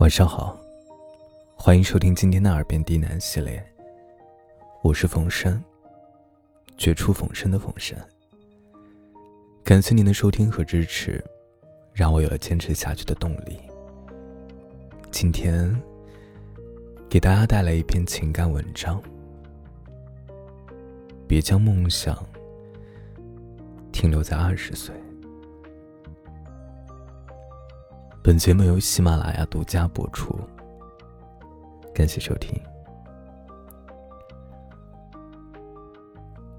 晚上好，欢迎收听今天的耳边低喃系列。我是冯生，绝处逢生的冯生。感谢您的收听和支持，让我有了坚持下去的动力。今天给大家带来一篇情感文章，别将梦想停留在二十岁。本节目由喜马拉雅独家播出，感谢收听。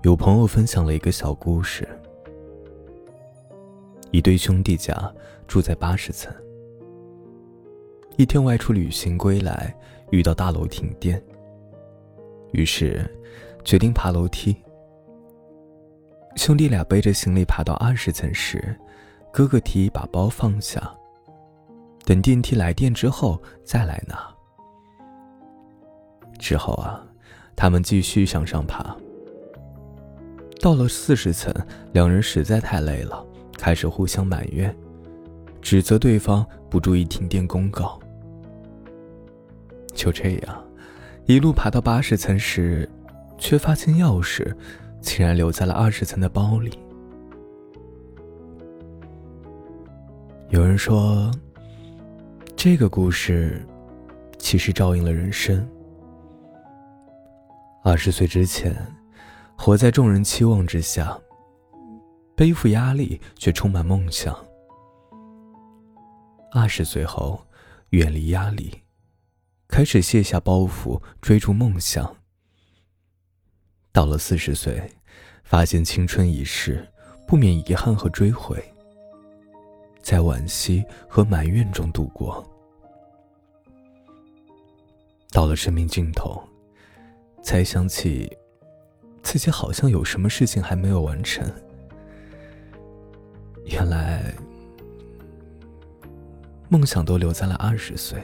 有朋友分享了一个小故事：一对兄弟家住在八十层，一天外出旅行归来，遇到大楼停电，于是决定爬楼梯。兄弟俩背着行李爬到二十层时，哥哥提议把包放下。等电梯来电之后再来拿。之后啊，他们继续向上爬。到了四十层，两人实在太累了，开始互相埋怨，指责对方不注意停电公告。就这样，一路爬到八十层时，却发现钥匙竟然留在了二十层的包里。有人说。这个故事，其实照应了人生。二十岁之前，活在众人期望之下，背负压力却充满梦想；二十岁后，远离压力，开始卸下包袱，追逐梦想。到了四十岁，发现青春已逝，不免遗憾和追悔，在惋惜和埋怨中度过。到了生命尽头，才想起自己好像有什么事情还没有完成。原来梦想都留在了二十岁。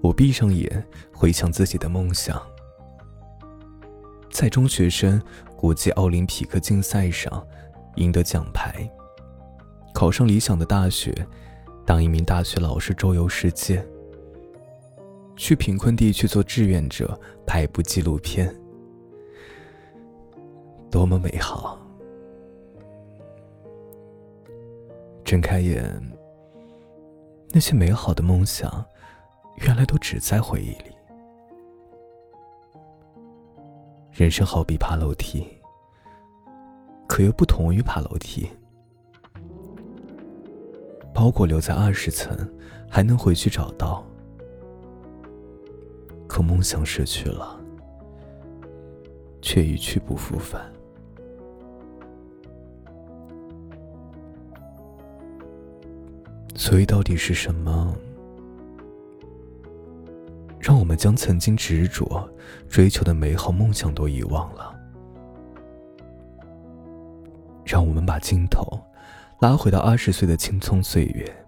我闭上眼，回想自己的梦想，在中学生国际奥林匹克竞赛上赢得奖牌，考上理想的大学。当一名大学老师，周游世界，去贫困地区做志愿者，拍一部纪录片，多么美好！睁开眼，那些美好的梦想，原来都只在回忆里。人生好比爬楼梯，可又不同于爬楼梯。包裹留在二十层，还能回去找到；可梦想失去了，却一去不复返。所以，到底是什么，让我们将曾经执着追求的美好梦想都遗忘了？让我们把镜头。拉回到二十岁的青葱岁月，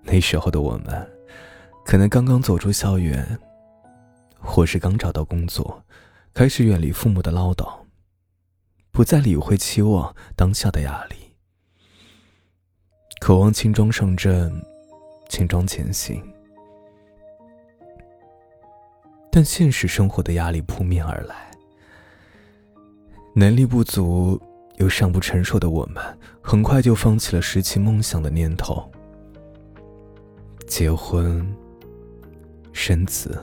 那时候的我们，可能刚刚走出校园，或是刚找到工作，开始远离父母的唠叨，不再理会期望当下的压力，渴望轻装上阵，轻装前行。但现实生活的压力扑面而来，能力不足。又尚不成熟的我们，很快就放弃了拾起梦想的念头。结婚、生子、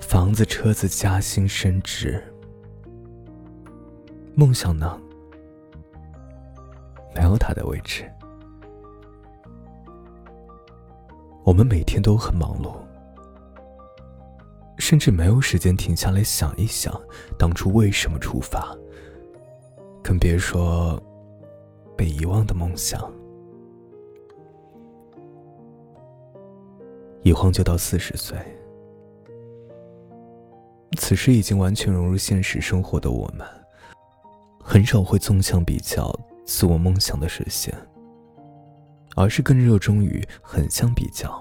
房子、车子、加薪、升职，梦想呢？没有他的位置。我们每天都很忙碌，甚至没有时间停下来想一想，当初为什么出发。更别说被遗忘的梦想。一晃就到四十岁，此时已经完全融入现实生活的我们，很少会纵向比较自我梦想的实现，而是更热衷于横向比较，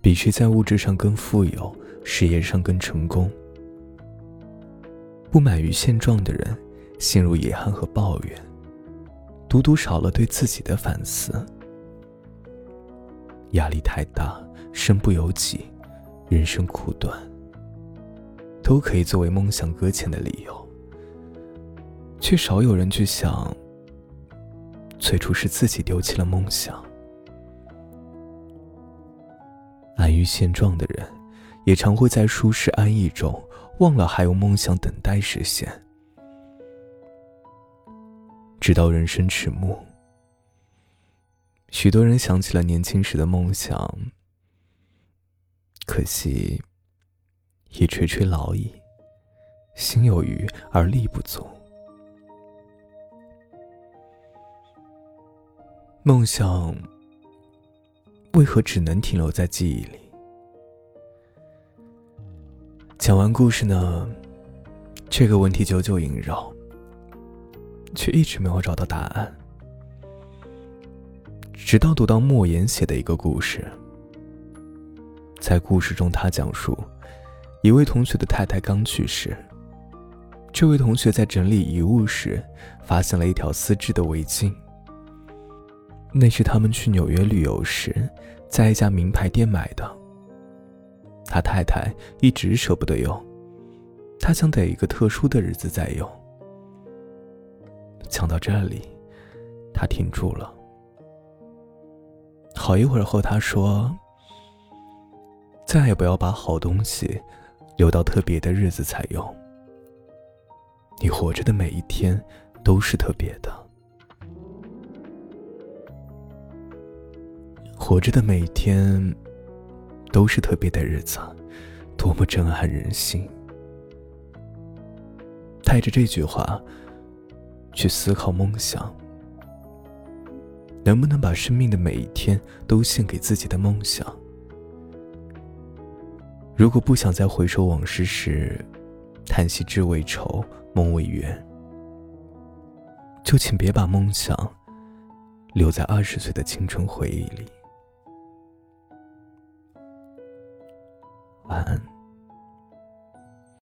比谁在物质上更富有，事业上更成功。不满于现状的人，陷入遗憾和抱怨，独独少了对自己的反思。压力太大，身不由己，人生苦短，都可以作为梦想搁浅的理由，却少有人去想，最初是自己丢弃了梦想。安于现状的人，也常会在舒适安逸中忘了还有梦想等待实现。直到人生迟暮，许多人想起了年轻时的梦想，可惜已垂垂老矣，心有余而力不足。梦想。为何只能停留在记忆里？讲完故事呢，这个问题久久萦绕，却一直没有找到答案。直到读到莫言写的一个故事，在故事中，他讲述一位同学的太太刚去世，这位同学在整理遗物时，发现了一条丝质的围巾。那是他们去纽约旅游时，在一家名牌店买的。他太太一直舍不得用，他想等一个特殊的日子再用。讲到这里，他停住了。好一会儿后，他说：“再也不要把好东西留到特别的日子才用。你活着的每一天都是特别的。”活着的每一天，都是特别的日子，多么震撼人心！带着这句话，去思考梦想，能不能把生命的每一天都献给自己的梦想？如果不想再回首往事时，叹息志未酬，梦未圆，就请别把梦想留在二十岁的青春回忆里。晚安。